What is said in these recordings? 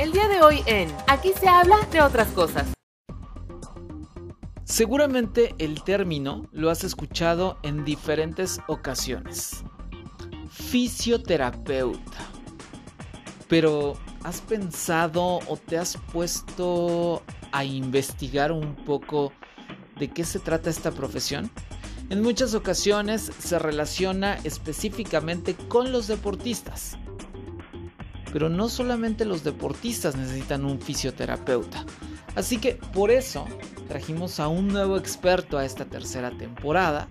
El día de hoy en Aquí se habla de otras cosas. Seguramente el término lo has escuchado en diferentes ocasiones. Fisioterapeuta. Pero, ¿has pensado o te has puesto a investigar un poco de qué se trata esta profesión? En muchas ocasiones se relaciona específicamente con los deportistas. Pero no solamente los deportistas necesitan un fisioterapeuta. Así que por eso trajimos a un nuevo experto a esta tercera temporada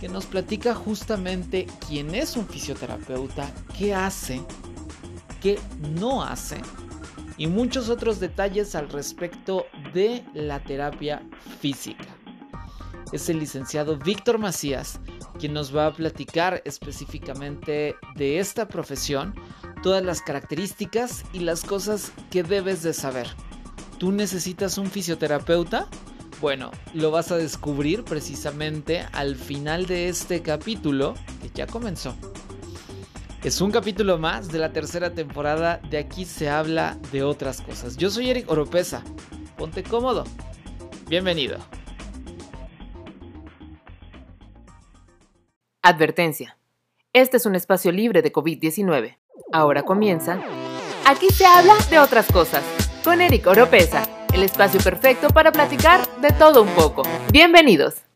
que nos platica justamente quién es un fisioterapeuta, qué hace, qué no hace y muchos otros detalles al respecto de la terapia física. Es el licenciado Víctor Macías quien nos va a platicar específicamente de esta profesión, todas las características y las cosas que debes de saber. ¿Tú necesitas un fisioterapeuta? Bueno, lo vas a descubrir precisamente al final de este capítulo que ya comenzó. Es un capítulo más de la tercera temporada de Aquí se habla de otras cosas. Yo soy Eric Oropesa. Ponte cómodo. Bienvenido. Advertencia. Este es un espacio libre de COVID-19. Ahora comienza. Aquí se habla de otras cosas. Con Eric Oropesa el espacio perfecto para platicar de todo un poco. Bienvenidos.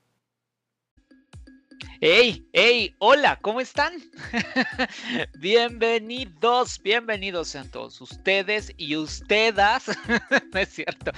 ¡Hey! ¡Hey! ¡Hola! ¿Cómo están? bienvenidos, bienvenidos sean todos ustedes y ustedes. no es cierto.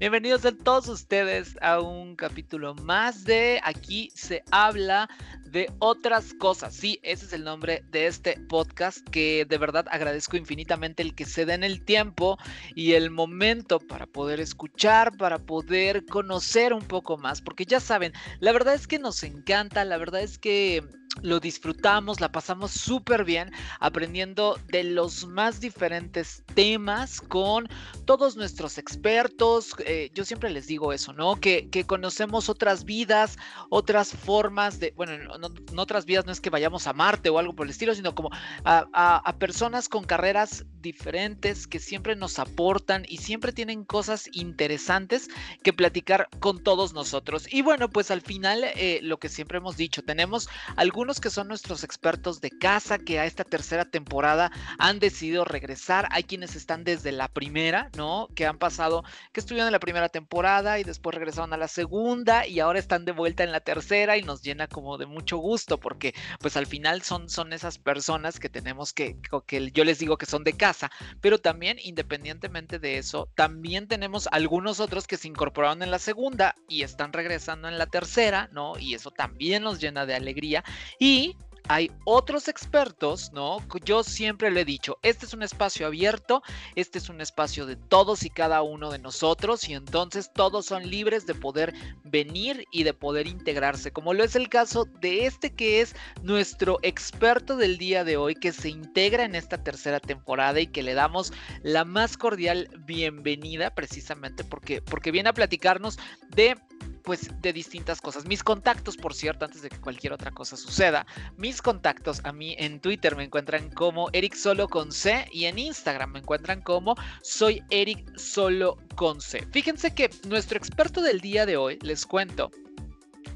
Bienvenidos a todos ustedes a un capítulo más de Aquí se habla de otras cosas. Sí, ese es el nombre de este podcast que de verdad agradezco infinitamente el que se den el tiempo y el momento para poder escuchar, para poder conocer un poco más, porque ya saben, la verdad es que nos encanta, la verdad es que lo disfrutamos, la pasamos súper bien aprendiendo de los más diferentes temas con todos nuestros expertos. Eh, yo siempre les digo eso, ¿no? Que, conocemos otras vidas, otras formas de, bueno, no, otras vidas no es que vayamos a Marte o algo por el estilo, sino como a, personas con carreras diferentes que siempre nos aportan y siempre tienen cosas interesantes que platicar con todos nosotros. Y bueno, pues al final, eh, lo que siempre hemos dicho, tenemos algunos algunos que son nuestros expertos de casa que a esta tercera temporada han decidido regresar. Hay quienes están desde la primera, ¿no? Que han pasado, que estuvieron en la primera temporada y después regresaron a la segunda y ahora están de vuelta en la tercera y nos llena como de mucho gusto porque pues al final son, son esas personas que tenemos que, que yo les digo que son de casa, pero también independientemente de eso, también tenemos algunos otros que se incorporaron en la segunda y están regresando en la tercera, ¿no? Y eso también nos llena de alegría y hay otros expertos, ¿no? Yo siempre le he dicho, este es un espacio abierto, este es un espacio de todos y cada uno de nosotros y entonces todos son libres de poder venir y de poder integrarse, como lo es el caso de este que es nuestro experto del día de hoy, que se integra en esta tercera temporada y que le damos la más cordial bienvenida precisamente porque, porque viene a platicarnos de pues de distintas cosas. Mis contactos, por cierto, antes de que cualquier otra cosa suceda, mis contactos a mí en Twitter me encuentran como Eric Solo con y en Instagram me encuentran como soy Eric Solo con. Fíjense que nuestro experto del día de hoy, les cuento,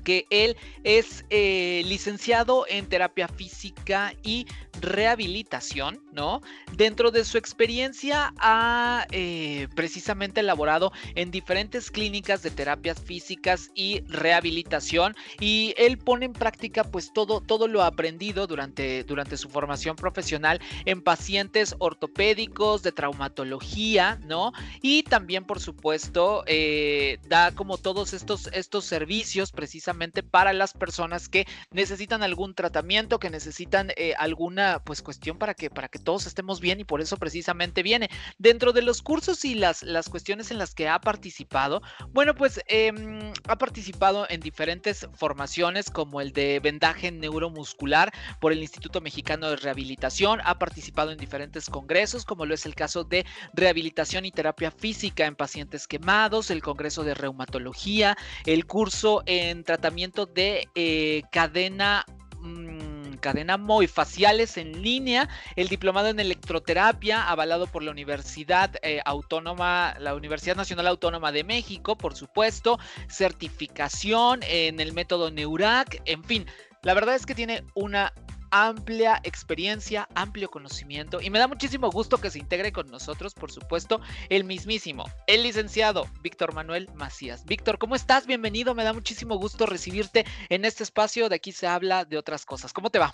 que él es eh, licenciado en terapia física y rehabilitación, ¿no? Dentro de su experiencia ha eh, precisamente elaborado en diferentes clínicas de terapias físicas y rehabilitación y él pone en práctica pues todo, todo lo aprendido durante, durante su formación profesional en pacientes ortopédicos, de traumatología, ¿no? Y también por supuesto eh, da como todos estos, estos servicios precisamente para las personas que necesitan algún tratamiento, que necesitan eh, alguna pues cuestión para que, para que todos estemos bien y por eso precisamente viene. Dentro de los cursos y las, las cuestiones en las que ha participado, bueno, pues em, ha participado en diferentes formaciones como el de vendaje neuromuscular por el Instituto Mexicano de Rehabilitación, ha participado en diferentes congresos como lo es el caso de rehabilitación y terapia física en pacientes quemados, el Congreso de Reumatología, el curso en tratamiento de eh, cadena... Mm, cadena MOI, faciales en línea, el diplomado en electroterapia avalado por la Universidad eh, Autónoma, la Universidad Nacional Autónoma de México, por supuesto, certificación en el método Neurac, en fin, la verdad es que tiene una amplia experiencia, amplio conocimiento y me da muchísimo gusto que se integre con nosotros, por supuesto, el mismísimo, el licenciado Víctor Manuel Macías. Víctor, ¿cómo estás? Bienvenido, me da muchísimo gusto recibirte en este espacio, de aquí se habla de otras cosas. ¿Cómo te va?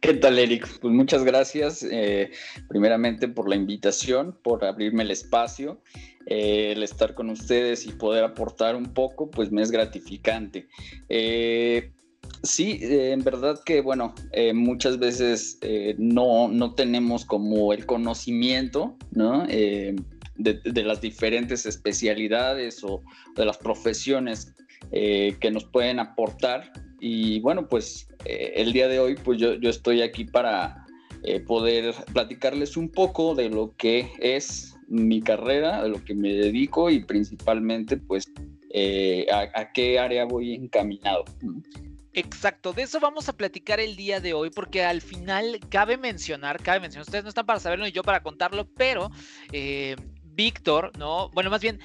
¿Qué tal, Eric? Pues muchas gracias, eh, primeramente por la invitación, por abrirme el espacio. Eh, el estar con ustedes y poder aportar un poco, pues me es gratificante. Eh, Sí, eh, en verdad que, bueno, eh, muchas veces eh, no, no, tenemos como el conocimiento, ¿no? De, las diferentes especialidades o de las profesiones que nos pueden aportar. Y bueno, pues el día de hoy, pues yo, yo estoy aquí para poder platicarles un poco de lo que es mi carrera, de lo que me dedico y principalmente, pues, a, qué área voy encaminado. Exacto, de eso vamos a platicar el día de hoy, porque al final cabe mencionar, cabe mencionar, ustedes no están para saberlo y yo para contarlo, pero eh, Víctor, ¿no? Bueno, más bien,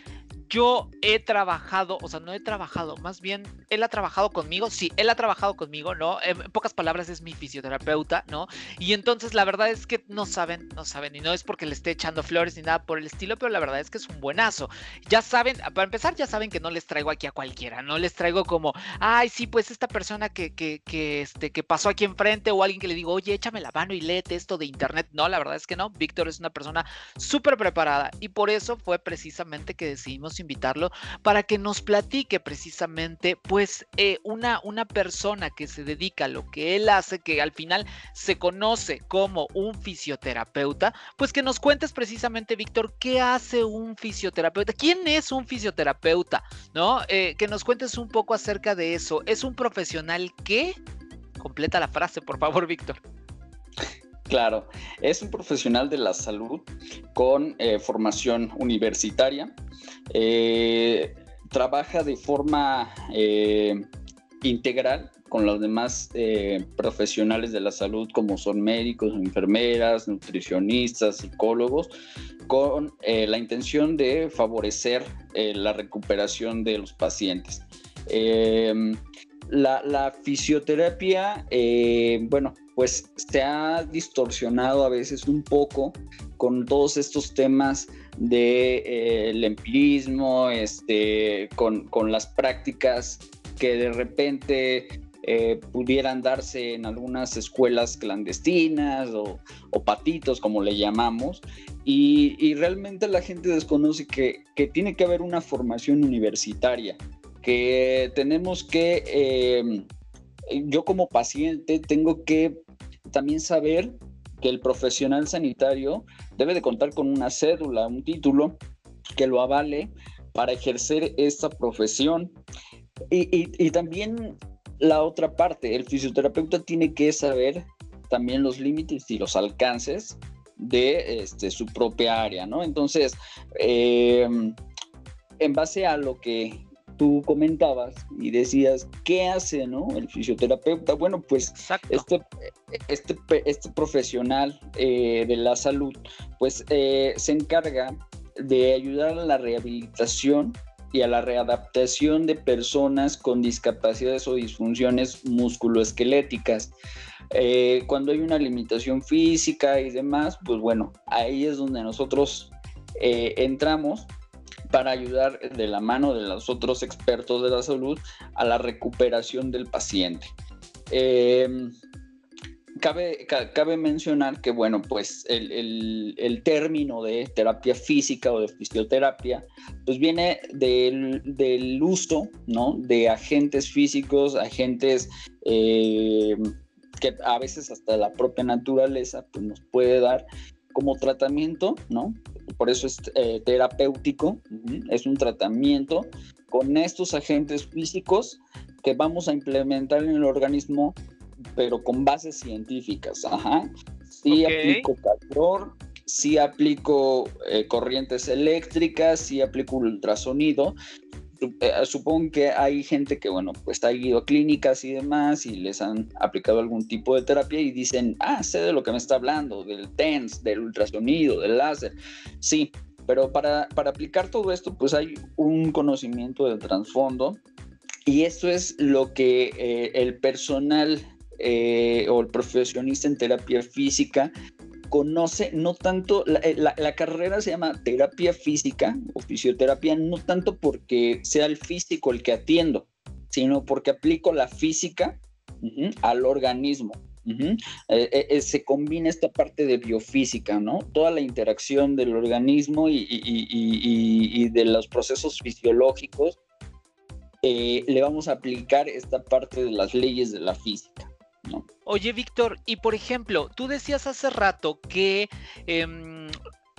yo he trabajado, o sea, no he trabajado, más bien él ha trabajado conmigo, sí, él ha trabajado conmigo, ¿no? En pocas palabras es mi fisioterapeuta, ¿no? Y entonces la verdad es que no saben, no saben, y no es porque le esté echando flores ni nada por el estilo, pero la verdad es que es un buenazo. Ya saben, para empezar, ya saben que no les traigo aquí a cualquiera, no les traigo como, ay, sí, pues esta persona que, que, que, este, que pasó aquí enfrente o alguien que le digo, oye, échame la mano y léete esto de internet. No, la verdad es que no, Víctor es una persona súper preparada y por eso fue precisamente que decidimos invitarlo para que nos platique precisamente, pues, eh, una, una persona que se dedica a lo que él hace, que al final se conoce como un fisioterapeuta, pues que nos cuentes precisamente, Víctor, qué hace un fisioterapeuta, quién es un fisioterapeuta, ¿no? Eh, que nos cuentes un poco acerca de eso. ¿Es un profesional que? Completa la frase, por favor, Víctor. Claro, es un profesional de la salud con eh, formación universitaria. Eh, trabaja de forma eh, integral con los demás profesionales de la salud como son médicos, enfermeras, nutricionistas, psicólogos, con la intención de favorecer la recuperación de los pacientes. La, fisioterapia, bueno, pues se ha distorsionado a veces un poco con todos estos temas del de, eh, empirismo, este, con, las prácticas que de repente eh, pudieran darse en algunas escuelas clandestinas o, patitos, como le llamamos, y, realmente la gente desconoce que, tiene que haber una formación universitaria, que tenemos que, eh, yo como paciente tengo que también saber que el profesional sanitario debe de contar con una cédula, un título que lo avale para ejercer esta profesión. Y, también la otra parte, el fisioterapeuta tiene que saber también los límites y los alcances de este, su propia área, ¿no? Entonces, eh, en base a lo que tú comentabas y decías, ¿qué hace ¿no? el fisioterapeuta? Bueno, pues este, este, este, profesional eh, de la salud, pues eh, se encarga de ayudar a la rehabilitación y a la readaptación de personas con discapacidades o disfunciones musculoesqueléticas. Eh, cuando hay una limitación física y demás, pues bueno, ahí es donde nosotros entramos para ayudar de la mano de los otros expertos de la salud a la recuperación del paciente. Em, cabe, mencionar que, bueno, pues el, término de terapia física o de fisioterapia, pues viene del, uso, ¿no? De agentes físicos, agentes em, que a veces hasta la propia naturaleza pues, nos puede dar como tratamiento, ¿no? Por eso es eh, terapéutico, es un tratamiento con estos agentes físicos que vamos a implementar en el organismo, pero con bases científicas. Ajá. Sí aplico calor, sí aplico eh, corrientes eléctricas, sí aplico ultrasonido, supongo que hay gente que, bueno, pues ha ido a clínicas y demás y les han aplicado algún tipo de terapia y dicen, ah, sé de lo que me está hablando, del TENS, del ultrasonido, del láser. Sí, pero para, para aplicar todo esto, pues hay un conocimiento del trasfondo y eso es lo que eh, el personal eh, o el profesionista en terapia física conoce no tanto, eh, la, carrera se llama terapia física o fisioterapia, no tanto porque sea el físico el que atiendo, sino porque aplico la física al organismo. se combina esta parte de biofísica, ¿no? Toda la interacción del organismo y, y de los procesos fisiológicos eh, le vamos a aplicar esta parte de las leyes de la física. Oye, Víctor, y por ejemplo, tú decías hace rato que em,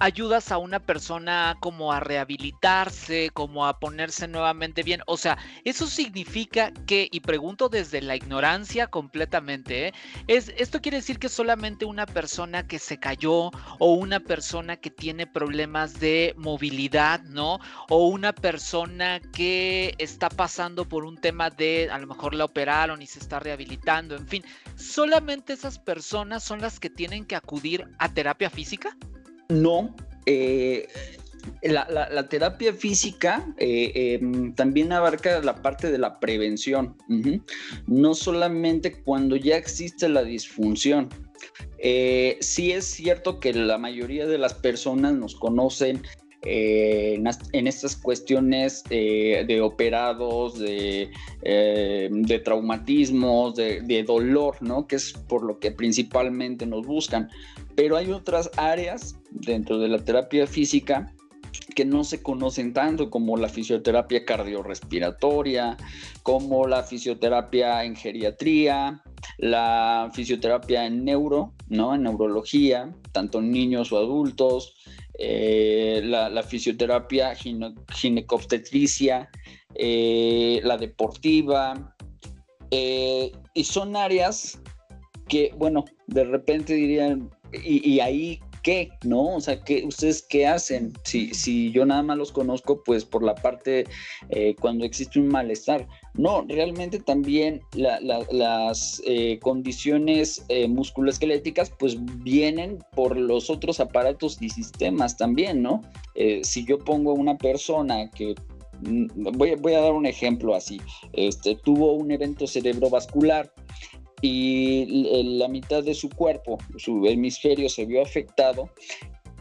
ayudas a una persona como a rehabilitarse, como a ponerse nuevamente bien. O sea, eso significa que, y pregunto desde la ignorancia completamente, ¿eh? es, esto quiere decir que solamente una persona que se cayó o una persona que tiene problemas de movilidad, ¿no? O una persona que está pasando por un tema de, a lo mejor la operaron y se está rehabilitando, en fin, solamente esas personas son las que tienen que acudir a terapia física. No, eh, la, terapia física eh, em, también abarca la parte de la prevención, no solamente cuando ya existe la disfunción. Eh, sí es cierto que la mayoría de las personas nos conocen en, estas cuestiones de operados, de, de traumatismos, de, de, dolor, ¿no? Que es por lo que principalmente nos buscan. Pero hay otras áreas dentro de la terapia física que no se conocen tanto como la fisioterapia cardiorrespiratoria, como la fisioterapia en geriatría, la fisioterapia en neuro, ¿no? En neurología, tanto niños o adultos, eh, la, fisioterapia ginecobstetricia, eh, la deportiva, eh, y son áreas que, bueno, de repente dirían, y, ahí qué, ¿no? O sea, ¿qué, ¿ustedes qué hacen? Si, si yo nada más los conozco, pues por la parte eh, cuando existe un malestar. No, realmente también las eh, condiciones eh, musculoesqueléticas pues vienen por los otros aparatos y sistemas también, ¿no? si yo pongo a una persona que mm, Voy, voy, a dar un ejemplo así. Este, tuvo un evento cerebrovascular y la mitad de su cuerpo, su hemisferio se vio afectado,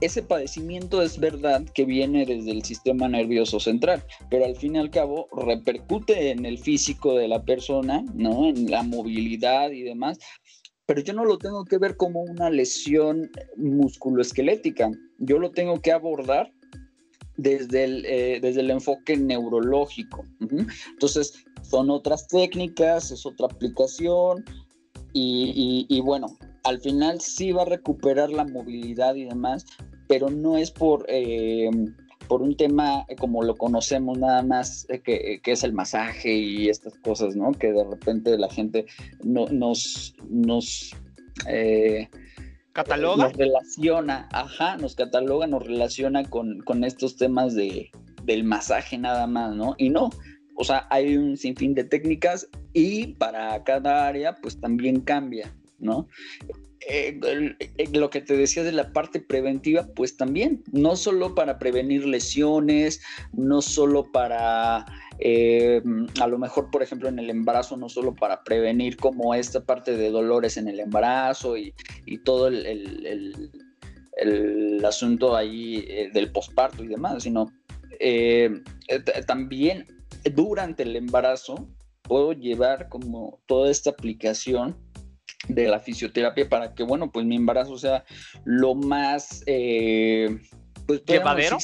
ese padecimiento es verdad que viene desde el sistema nervioso central, pero al fin y al cabo repercute en el físico de la persona, ¿no? En la movilidad y demás, pero yo no lo tengo que ver como una lesión musculoesquelética, yo lo tengo que abordar desde el, eh, desde el enfoque neurológico. Entonces, son otras técnicas, es otra aplicación, y, bueno, al final sí va a recuperar la movilidad y demás, pero no es por, eh, por un tema como lo conocemos nada más, eh, que, es el masaje y estas cosas, ¿no? Que de repente la gente no, nos... nos eh, ¿Cataloga? Nos relaciona, ajá, nos cataloga, nos relaciona con, con estos temas de, del masaje nada más, ¿no? Y no, o sea, hay un sinfín de técnicas y para cada área pues también cambia, ¿no? Eh, eh, lo que te decía de la parte preventiva, pues también, no solo para prevenir lesiones, no solo para, eh, a lo mejor, por ejemplo, en el embarazo, no solo para prevenir como esta parte de dolores en el embarazo y, todo el, el, asunto ahí del posparto y demás, sino también durante el embarazo puedo llevar como toda esta aplicación de la fisioterapia para que, bueno, pues mi embarazo sea lo más, eh, pues, llevadero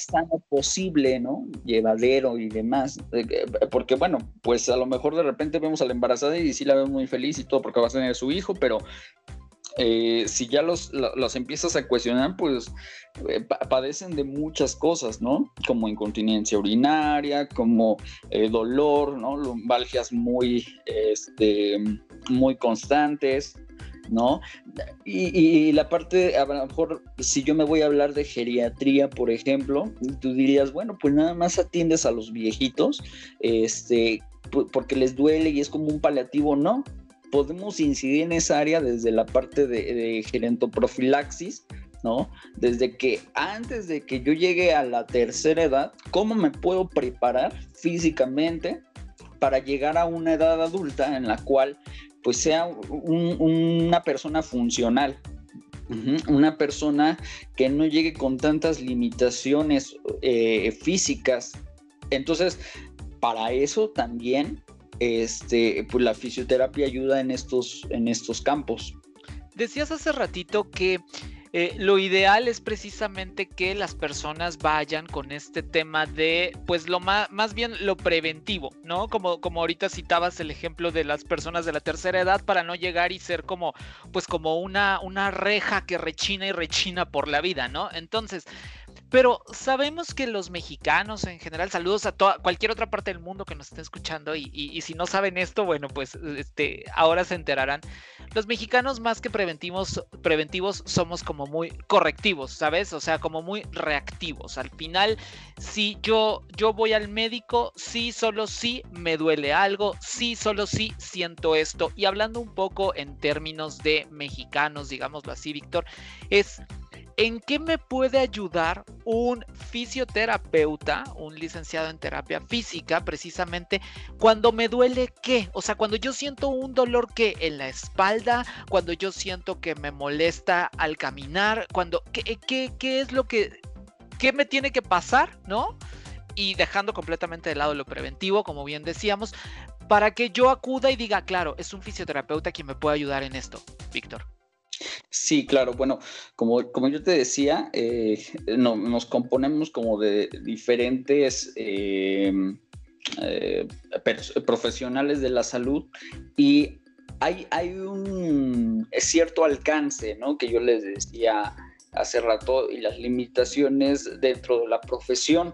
posible, ¿no? Llevadero y demás. Eh, porque, bueno, pues a lo mejor de repente vemos a la embarazada y sí la vemos muy feliz y todo porque va a tener su hijo, pero eh, si ya los, los, empiezas a cuestionar, pues eh, padecen de muchas cosas, ¿no? Como incontinencia urinaria, como eh, dolor, ¿no? Lumbalgias muy, este, muy constantes. ¿no? Y, la parte, a lo mejor, si yo me voy a hablar de geriatría, por ejemplo, tú dirías, bueno, pues nada más atiendes a los viejitos, este, porque les duele y es como un paliativo, no. Podemos incidir en esa área desde la parte de, de gerentoprofilaxis, ¿no? Desde que antes de que yo llegue a la tercera edad, ¿cómo me puedo preparar físicamente para llegar a una edad adulta en la cual pues sea una persona funcional, una persona que no llegue con tantas limitaciones eh, físicas. Entonces, para eso también este, pues la fisioterapia ayuda en estos, en estos campos. Decías hace ratito que eh, lo ideal es precisamente que las personas vayan con este tema de, pues lo más, más bien lo preventivo, ¿no? Como, como ahorita citabas el ejemplo de las personas de la tercera edad para no llegar y ser como, pues como una, una reja que rechina y rechina por la vida, ¿no? Entonces, pero sabemos que los mexicanos en general, saludos a toda, cualquier otra parte del mundo que nos esté escuchando y, si no saben esto, bueno, pues este, ahora se enterarán. Los mexicanos más que preventivos, preventivos somos como muy correctivos, ¿sabes? O sea, como muy reactivos. Al final, si yo, yo voy al médico, sí, solo sí me duele algo, sí, solo sí siento esto. Y hablando un poco en términos de mexicanos, digámoslo así, Víctor, es ¿En qué me puede ayudar un fisioterapeuta, un licenciado en terapia física, precisamente cuando me duele qué? O sea, cuando yo siento un dolor que en la espalda, cuando yo siento que me molesta al caminar, cuando qué, qué, qué es lo que qué me tiene que pasar, ¿no? Y dejando completamente de lado lo preventivo, como bien decíamos, para que yo acuda y diga, claro, es un fisioterapeuta quien me puede ayudar en esto, Víctor. Sí, claro. Bueno, como, como yo te decía, eh, nos componemos como de diferentes em, eh, profesionales de la salud y hay, hay un cierto alcance, ¿no? Que yo les decía hace rato y las limitaciones dentro de la profesión.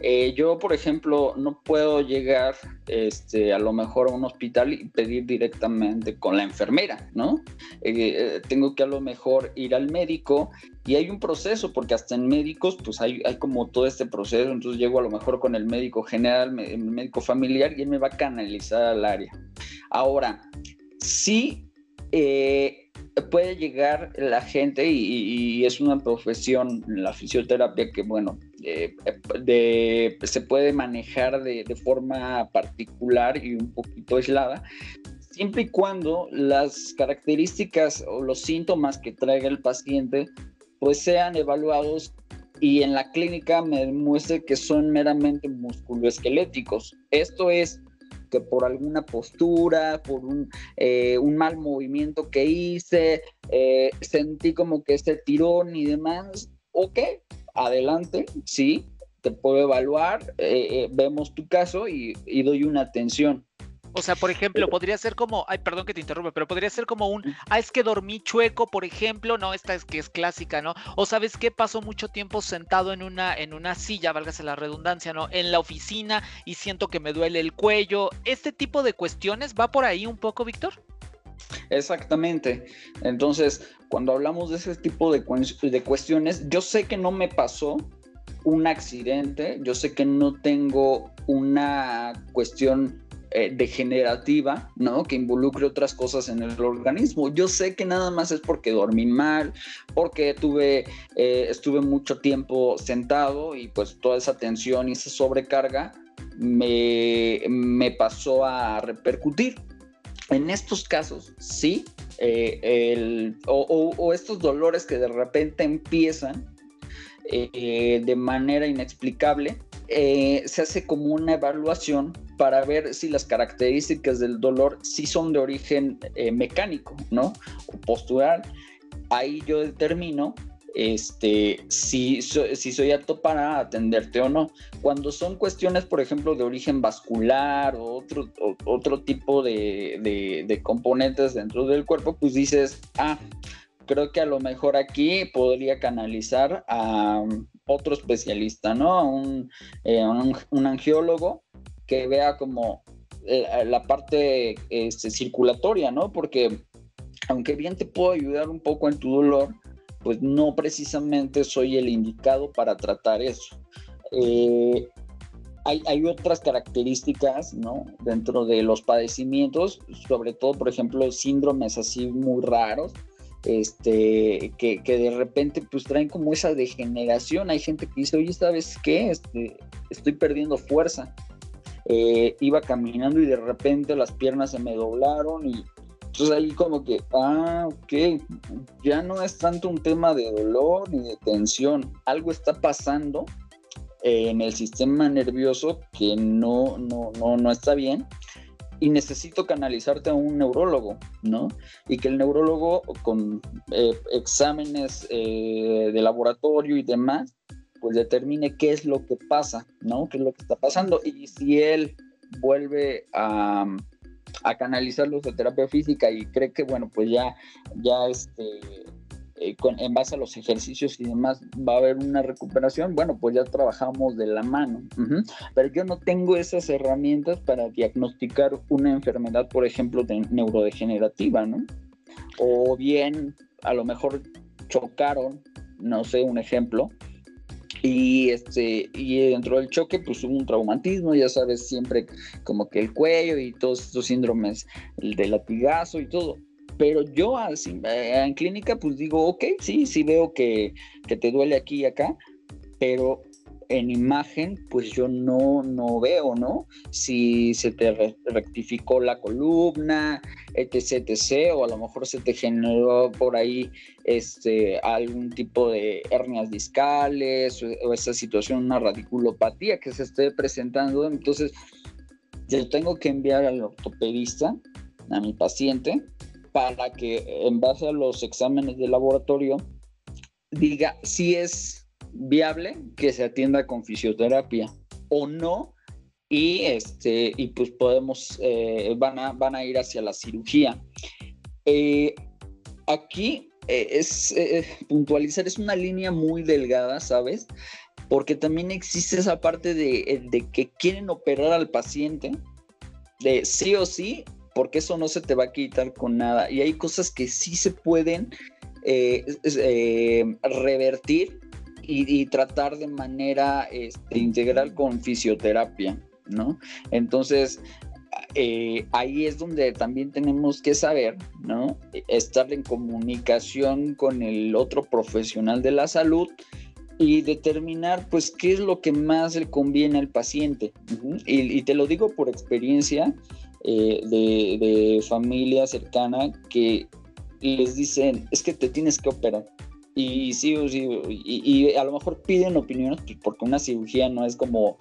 Eh, yo, por ejemplo, no puedo llegar este, a lo mejor a un hospital y pedir directamente con la enfermera, ¿no? Eh, eh, tengo que a lo mejor ir al médico y hay un proceso, porque hasta en médicos, pues hay, hay como todo este proceso, entonces llego a lo mejor con el médico general, el médico familiar y él me va a canalizar al área. Ahora, sí puede llegar la gente y, es una profesión, la fisioterapia, que bueno, eh, se puede manejar de, forma particular y un poquito aislada, siempre y cuando las características o los síntomas que traiga el paciente pues sean evaluados y en la clínica me demuestre que son meramente musculoesqueléticos. Esto es que por alguna postura, por un, eh, mal movimiento que hice, eh, sentí como que este tirón y demás, ok, adelante, sí, te puedo evaluar, eh, vemos tu caso y, y doy una atención. O sea, por ejemplo, podría ser como, ay, perdón que te interrumpa, pero podría ser como un, ah, es que dormí chueco, por ejemplo, no, esta es que es clásica, ¿no? O sabes qué, pasó mucho tiempo sentado en una, en una silla, válgase la redundancia, ¿no? En la oficina y siento que me duele el cuello. ¿Este tipo de cuestiones va por ahí un poco, Víctor? Exactamente. Entonces, cuando hablamos de ese tipo de, de cuestiones, yo sé que no me pasó un accidente, yo sé que no tengo una cuestión eh, degenerativa, ¿no? Que involucre otras cosas en el organismo. Yo sé que nada más es porque dormí mal, porque tuve, eh, estuve mucho tiempo sentado y pues toda esa tensión y esa sobrecarga me, me pasó a repercutir. En estos casos, sí, eh, o, estos dolores que de repente empiezan de manera inexplicable, se hace como una evaluación para ver si las características del dolor sí son de origen eh, mecánico, ¿no? O postural. Ahí yo determino este, si, si soy apto para atenderte o no. Cuando son cuestiones, por ejemplo, de origen vascular o otro, otro tipo de, de, componentes dentro del cuerpo, pues dices, ah, creo que a lo mejor aquí podría canalizar a otro especialista, ¿no? un, eh, un, un angiólogo que vea como eh, la, parte este, circulatoria, ¿no? Porque aunque bien te puedo ayudar un poco en tu dolor, pues no precisamente soy el indicado para tratar eso. Eh, hay, otras características, ¿no? Dentro de los padecimientos, sobre todo, por ejemplo, síndromes así muy raros, este, que, de repente pues traen como esa degeneración. Hay gente que dice, oye, ¿sabes qué? Este, estoy perdiendo fuerza. Eh, iba caminando y de repente las piernas se me doblaron y entonces ahí como que, ah, ok, ya no es tanto un tema de dolor ni de tensión, algo está pasando en el sistema nervioso que no, no, no, no está bien y necesito canalizarte a un neurólogo, ¿no? Y que el neurólogo con eh, exámenes eh, de laboratorio y demás, pues determine qué es lo que pasa, ¿no? ¿Qué es lo que está pasando? Y si él vuelve a a canalizarlos a terapia física y cree que, bueno, pues ya, ya este, eh, en base a los ejercicios y demás va a haber una recuperación, bueno, pues ya trabajamos de la mano. Pero yo no tengo esas herramientas para diagnosticar una enfermedad, por ejemplo, de neurodegenerativa, ¿no? O bien, a lo mejor chocaron, no sé, un ejemplo, y, este, y dentro del choque, pues hubo un traumatismo, ya sabes, siempre como que el cuello y todos estos síndromes, el de latigazo y todo. Pero yo así, eh, en clínica, pues digo, ok, sí, sí veo que, que te duele aquí y acá, pero en imagen, pues yo no, no veo, ¿no? Si se te rectificó la columna, etc, etc, o a lo mejor se te generó por ahí este, algún tipo de hernias discales o, esa situación, una radiculopatía que se esté presentando. Entonces, yo tengo que enviar al ortopedista, a mi paciente, para que en base a los exámenes de laboratorio diga si es viable que se atienda con fisioterapia o no. Y este y pues podemos eh, van a van a ir hacia la cirugía. Eh, aquí eh, es puntualizar es una línea muy delgada sabes porque también existe esa parte de, de que quieren operar al paciente de sí o sí porque eso no se te va a quitar con nada. Y hay cosas que sí se pueden revertir y, tratar de manera este, integral con fisioterapia, ¿no? Entonces, eh, ahí es donde también tenemos que saber, ¿no? Estar en comunicación con el otro profesional de la salud y determinar, pues, qué es lo que más le conviene al paciente. y, te lo digo por experiencia eh, de, de familia cercana que les dicen, es que te tienes que operar y sí, sí y, a lo mejor piden opiniones pues, porque una cirugía no es como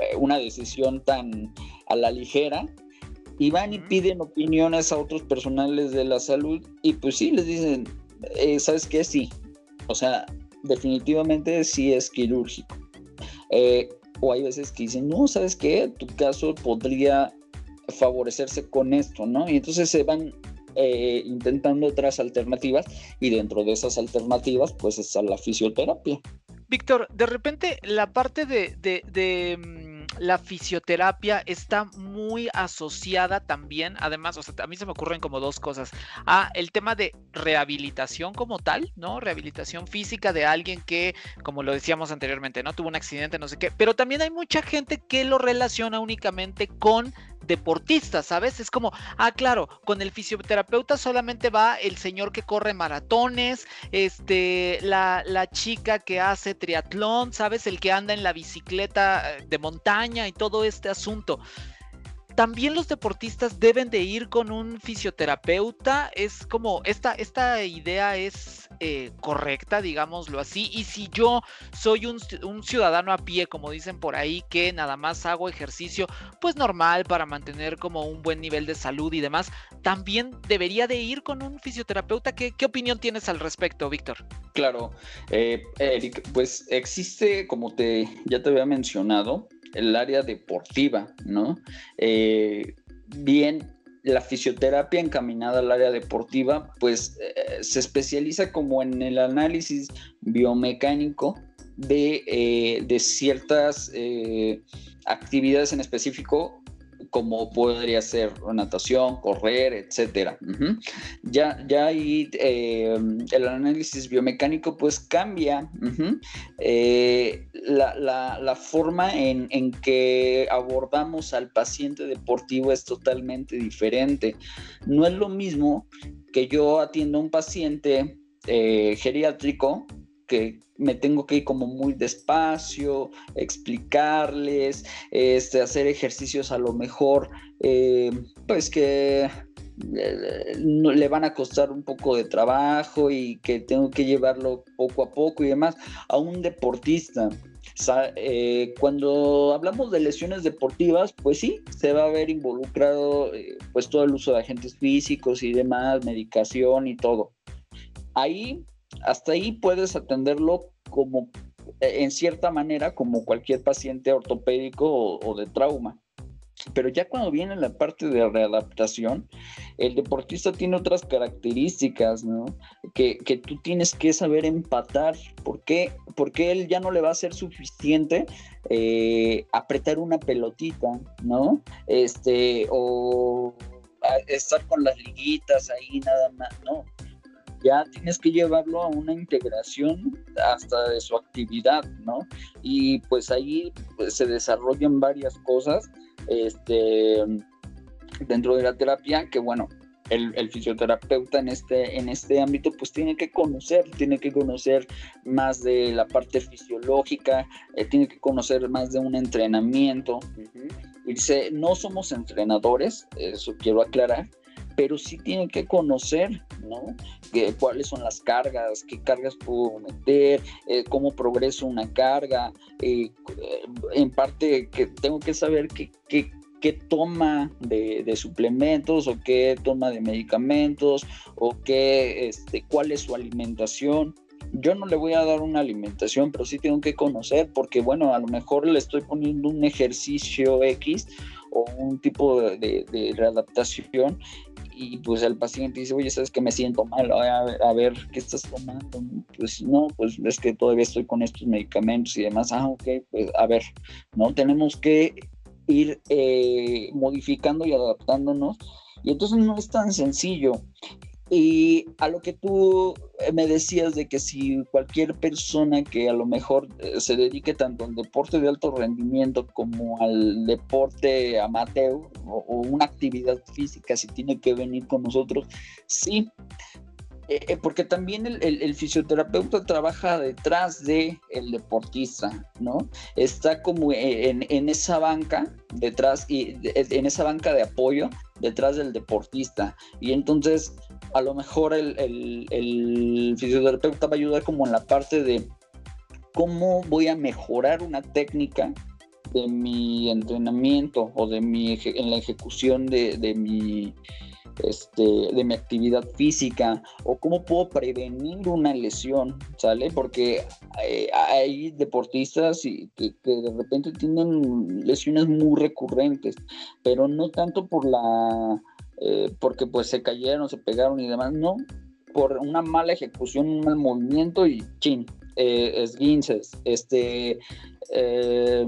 eh, una decisión tan a la ligera y van y piden opiniones a otros personales de la salud y pues sí les dicen, eh, ¿sabes qué? Sí, o sea, definitivamente sí es quirúrgico. Eh, o hay veces que dicen, no, ¿sabes qué? Tu caso podría favorecerse con esto, ¿no? Y entonces se van eh, intentando otras alternativas y dentro de esas alternativas pues está la fisioterapia. Víctor, de repente la parte de, de, mm, la fisioterapia está muy asociada también, además, o sea, a mí se me ocurren como dos cosas. A el tema de rehabilitación como tal, ¿no? Rehabilitación física de alguien que, como lo decíamos anteriormente, ¿no? Tuvo un accidente, no sé qué, pero también hay mucha gente que lo relaciona únicamente con deportistas, ¿sabes? Es como, ah, claro, con el fisioterapeuta solamente va el señor que corre maratones, este, la, la chica que hace triatlón, ¿sabes? El que anda en la bicicleta eh, de montaña y todo este asunto también los deportistas deben de ir con un fisioterapeuta. Es como, esta, esta idea es eh, correcta, digámoslo así. Y si yo soy un, ciudadano a pie, como dicen por ahí, que nada más hago ejercicio, pues normal para mantener como un buen nivel de salud y demás, también debería de ir con un fisioterapeuta. ¿Qué, qué opinión tienes al respecto, Víctor? Claro, eh, Eric, pues existe, como te ya te había mencionado, el área deportiva, ¿no? Eh, bien, la fisioterapia encaminada al área deportiva, pues eh, se especializa como en el análisis biomecánico de, eh, de ciertas actividades en específico como podría ser natación, correr, etcétera. Ya, ya ahí eh, el análisis biomecánico pues cambia eh, la, forma en, en, que abordamos al paciente deportivo es totalmente diferente. No es lo mismo que yo atienda a un paciente eh, geriátrico que me tengo que ir como muy despacio, explicarles, este, hacer ejercicios a lo mejor, eh, pues que eh, le van a costar un poco de trabajo y que tengo que llevarlo poco a poco y demás, a un deportista. Eh, cuando hablamos de lesiones deportivas, pues sí, se va a ver involucrado pues todo el uso de agentes físicos y demás, medicación y todo. Ahí hasta ahí puedes atenderlo como, eh, en cierta manera, como cualquier paciente ortopédico o, de trauma. Pero ya cuando viene la parte de readaptación, el deportista tiene otras características, ¿no? Que, tú tienes que saber empatar. ¿Por qué? Porque él ya no le va a ser suficiente eh, apretar una pelotita, ¿no? Este, o estar con las liguitas ahí nada más, ¿no? Ya tienes que llevarlo a una integración hasta de su actividad, ¿no? Y pues ahí pues, se desarrollan varias cosas este, dentro de la terapia que, bueno, el, fisioterapeuta en este, en este ámbito pues tiene que conocer, tiene que conocer más de la parte fisiológica, eh, tiene que conocer más de un entrenamiento. Y dice, no somos entrenadores, eso quiero aclarar, pero sí tienen que conocer, ¿no? cuáles son las cargas, qué cargas puedo meter, eh, cómo progreso una carga, eh, en parte que tengo que saber qué, qué, toma de, suplementos o qué toma de medicamentos o qué, este, cuál es su alimentación. Yo no le voy a dar una alimentación, pero sí tengo que conocer porque, bueno, a lo mejor le estoy poniendo un ejercicio X o un tipo de, de readaptación y pues el paciente dice, oye, ¿sabes que me siento mal? A ver, ¿qué estás tomando? Pues no, pues es que todavía estoy con estos medicamentos y demás. Ah, ok, pues a ver, ¿no? Tenemos que ir eh, modificando y adaptándonos. Y entonces no es tan sencillo. Y a lo que tú eh, me decías de que si cualquier persona que a lo mejor eh, se dedique tanto al deporte de alto rendimiento como al deporte amateur o, una actividad física, si tiene que venir con nosotros, sí, eh, porque también el, fisioterapeuta trabaja detrás de el deportista, ¿no? Está como en, en, esa banca detrás y en esa banca de apoyo detrás del deportista. Y entonces a lo mejor el, fisioterapeuta va a ayudar como en la parte de cómo voy a mejorar una técnica de mi entrenamiento o de mi en la ejecución de, mi este, de mi actividad física o cómo puedo prevenir una lesión, ¿sale? Porque hay, deportistas que, que, de repente tienen lesiones muy recurrentes, pero no tanto por la eh, porque pues se cayeron, se pegaron y demás, no, por una mala ejecución, un mal movimiento y chin, eh, esguinces, este, eh,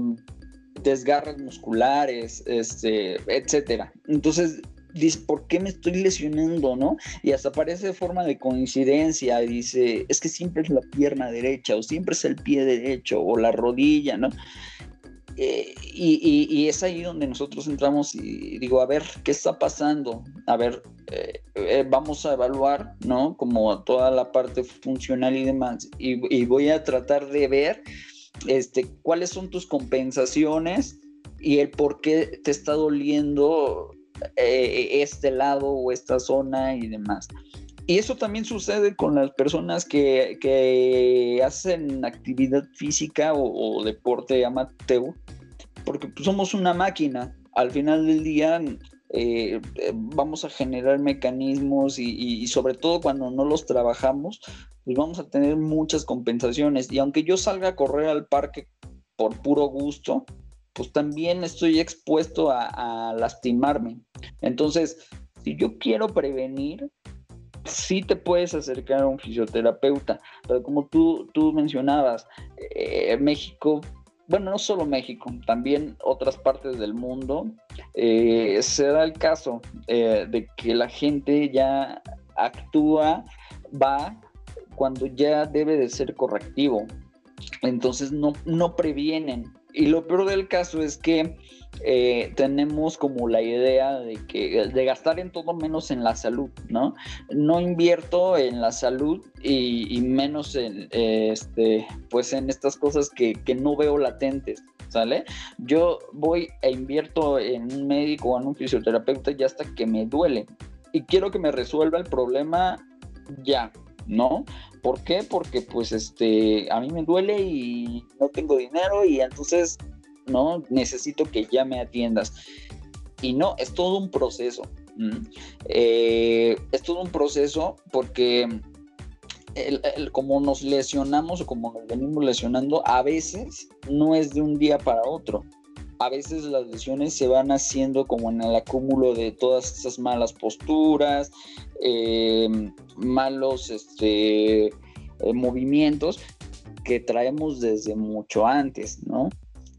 desgarres musculares, este, etcétera. Entonces, dice, ¿por qué me estoy lesionando, no? Y hasta parece de forma de coincidencia, dice, es que siempre es la pierna derecha, o siempre es el pie derecho, o la rodilla, ¿no? Eh, y, es ahí donde nosotros entramos y digo, a ver, ¿qué está pasando? A ver, eh, eh, vamos a evaluar, ¿no? Como toda la parte funcional y demás. Y, voy a tratar de ver este, cuáles son tus compensaciones y el por qué te está doliendo este lado o esta zona y demás. Y eso también sucede con las personas que, hacen actividad física o, deporte amateur, porque pues, somos una máquina. Al final del día eh, vamos a generar mecanismos y, sobre todo cuando no los trabajamos, pues vamos a tener muchas compensaciones. Y aunque yo salga a correr al parque por puro gusto, pues también estoy expuesto a, lastimarme. Entonces, si yo quiero prevenir, sí te puedes acercar a un fisioterapeuta, pero como tú, tú mencionabas, eh, México, bueno, no solo México, también otras partes del mundo, eh, se da el caso eh, de que la gente ya actúa, va cuando ya debe de ser correctivo. Entonces no, no previenen. Y lo peor del caso es que eh, tenemos como la idea de que de gastar en todo menos en la salud, ¿no? No invierto en la salud y, menos en este, pues en estas cosas que, que, no veo latentes. ¿Sale? Yo voy e invierto en un médico o en un fisioterapeuta ya hasta que me duele. Y quiero que me resuelva el problema ya, ¿no? ¿Por qué? Porque pues este, a mí me duele y no tengo dinero y entonces, ¿no? Necesito que ya me atiendas. Y no, es todo un proceso. Eh, es todo un proceso porque como nos lesionamos o como nos venimos lesionando, a veces no es de un día para otro a veces las lesiones se van haciendo como en el acúmulo de todas esas malas posturas, eh, malos este, eh, movimientos que traemos desde mucho antes, ¿no?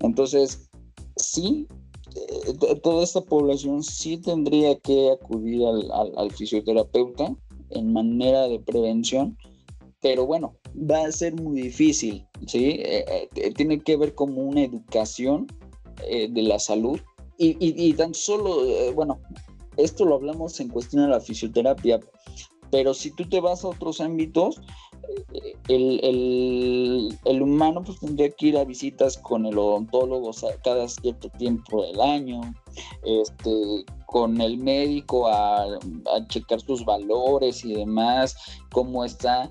Entonces, sí, eh, toda esta población sí tendría que acudir al, fisioterapeuta en manera de prevención, pero bueno, va a ser muy difícil, ¿sí? tiene que ver como una educación eh, de la salud. Y, tan solo, eh, bueno, esto lo hablamos en cuestión de la fisioterapia, pero si tú te vas a otros ámbitos, eh, el, humano pues tendría que ir a visitas con el odontólogo cada cierto tiempo del año, este, con el médico a, checar sus valores y demás, cómo está,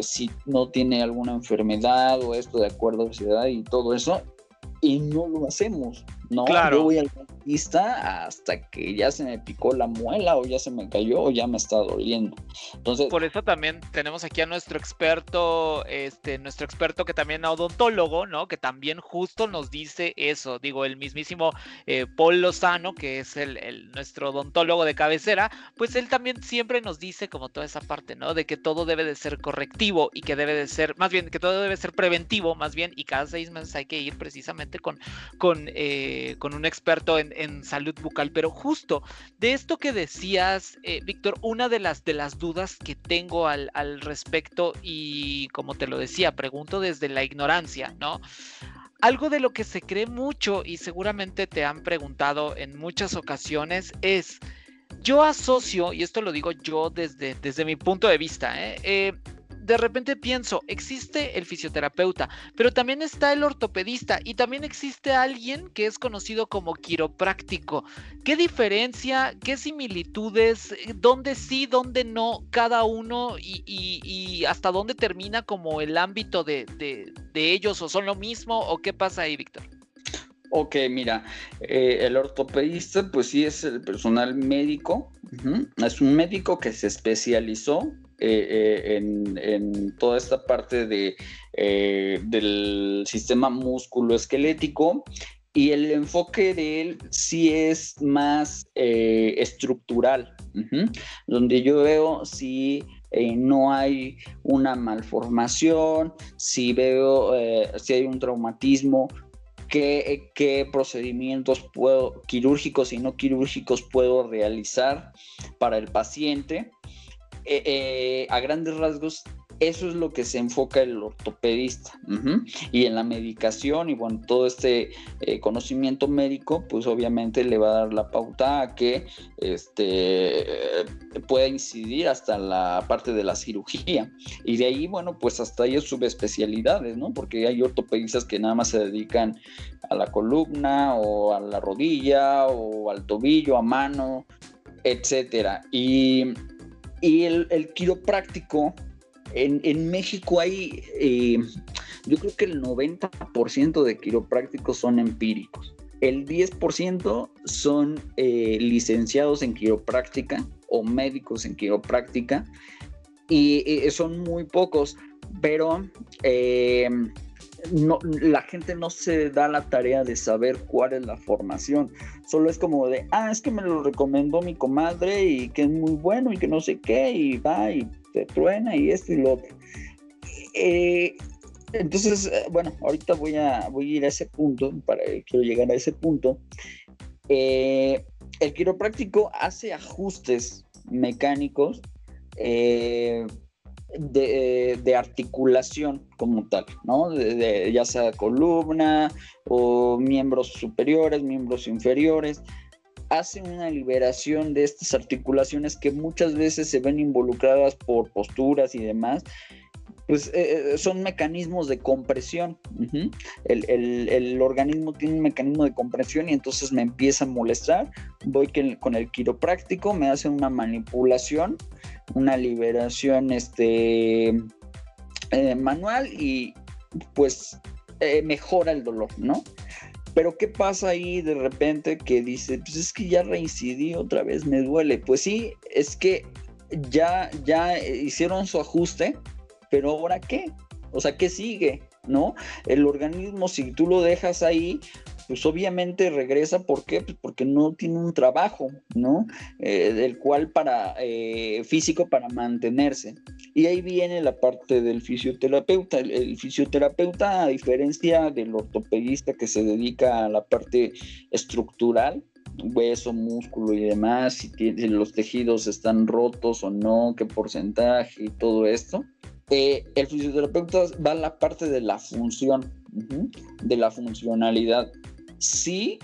si no tiene alguna enfermedad o esto de acuerdo a su edad y todo eso, y no lo hacemos, ¿no? Yo voy al dentista hasta que ya se me picó la muela o ya se me cayó o ya me está doliendo. Entonces, por eso también tenemos aquí a nuestro experto, este, nuestro experto que también es odontólogo, ¿no? Que también justo nos dice eso. Digo, el mismísimo eh, Paul Lozano, que es el, nuestro odontólogo de cabecera, pues él también siempre nos dice como toda esa parte, ¿no? De que todo debe de ser correctivo y que debe de ser, más bien, que todo debe ser preventivo, más bien, y cada seis meses hay que ir precisamente con, con, eh, con un experto en, salud bucal. Pero justo de esto que decías, eh, Víctor, una de las, de las dudas que tengo al, al respecto, y como te lo decía, pregunto desde la ignorancia, ¿no? Algo de lo que se cree mucho y seguramente te han preguntado en muchas ocasiones es, yo asocio, y esto lo digo yo desde, desde mi punto de vista, ¿eh? eh de repente pienso, existe el fisioterapeuta, pero también está el ortopedista y también existe alguien que es conocido como quiropráctico. ¿Qué diferencia, qué similitudes, dónde sí, dónde no cada uno y, hasta dónde termina como el ámbito de, ellos o son lo mismo o qué pasa ahí, Víctor? Ok, mira, eh, el ortopedista pues sí es el personal médico, es un médico que se especializó eh, eh, en, toda esta parte de, eh, del sistema músculo-esquelético y el enfoque de él sí es más estructural, donde yo veo si no hay una malformación, si veo si hay un traumatismo, qué, qué, procedimientos puedo, quirúrgicos y no quirúrgicos puedo realizar para el paciente eh, eh, a grandes rasgos, eso es lo que se enfoca el ortopedista. Y en la medicación y bueno, todo este eh, conocimiento médico, pues obviamente le va a dar la pauta a que este, pueda incidir hasta la parte de la cirugía. Y de ahí, bueno, pues hasta es subespecialidades, ¿no? Porque hay ortopedistas que nada más se dedican a la columna o a la rodilla o al tobillo, a mano, etcétera. Y y el, quiropráctico, en, México hay, eh, yo creo que el 90% de quiroprácticos son empíricos. El 10% son eh, licenciados en quiropráctica o médicos en quiropráctica y, y son muy pocos, pero eh, no, la gente no se da la tarea de saber cuál es la formación. Solo es como de, ah, es que me lo recomendó mi comadre y que es muy bueno y que no sé qué, y va y te truena y esto y lo otro. Eh, entonces, eh, bueno, ahorita voy a, voy a ir a ese punto, para, quiero llegar a ese punto. Eh, el quiropráctico hace ajustes mecánicos eh, de, articulación como tal, ¿no? ya sea columna o miembros superiores, miembros inferiores. Hace una liberación de estas articulaciones que muchas veces se ven involucradas por posturas y demás pues eh, eh, son mecanismos de compresión. el, organismo tiene un mecanismo de compresión y entonces me empieza a molestar. Voy con el quiropráctico, me hace una manipulación, una liberación este, eh, manual y pues mejora el dolor, ¿no? Pero ¿qué pasa ahí de repente que dice, pues es que ya reincidí otra vez, me duele? Pues sí, es que ya, ya hicieron su ajuste, pero ahora qué? O sea, ¿qué sigue? ¿No? El organismo, si tú lo dejas ahí, pues obviamente regresa, ¿por qué? Pues porque no tiene un trabajo, ¿no? Eh, del cual para eh, físico para mantenerse. Y ahí viene la parte del fisioterapeuta. El, fisioterapeuta, a diferencia del ortopedista que se dedica a la parte estructural, hueso, músculo y demás, si, si los tejidos están rotos o no, qué porcentaje y todo esto, eh, el fisioterapeuta va a la parte de la función, de la funcionalidad. Si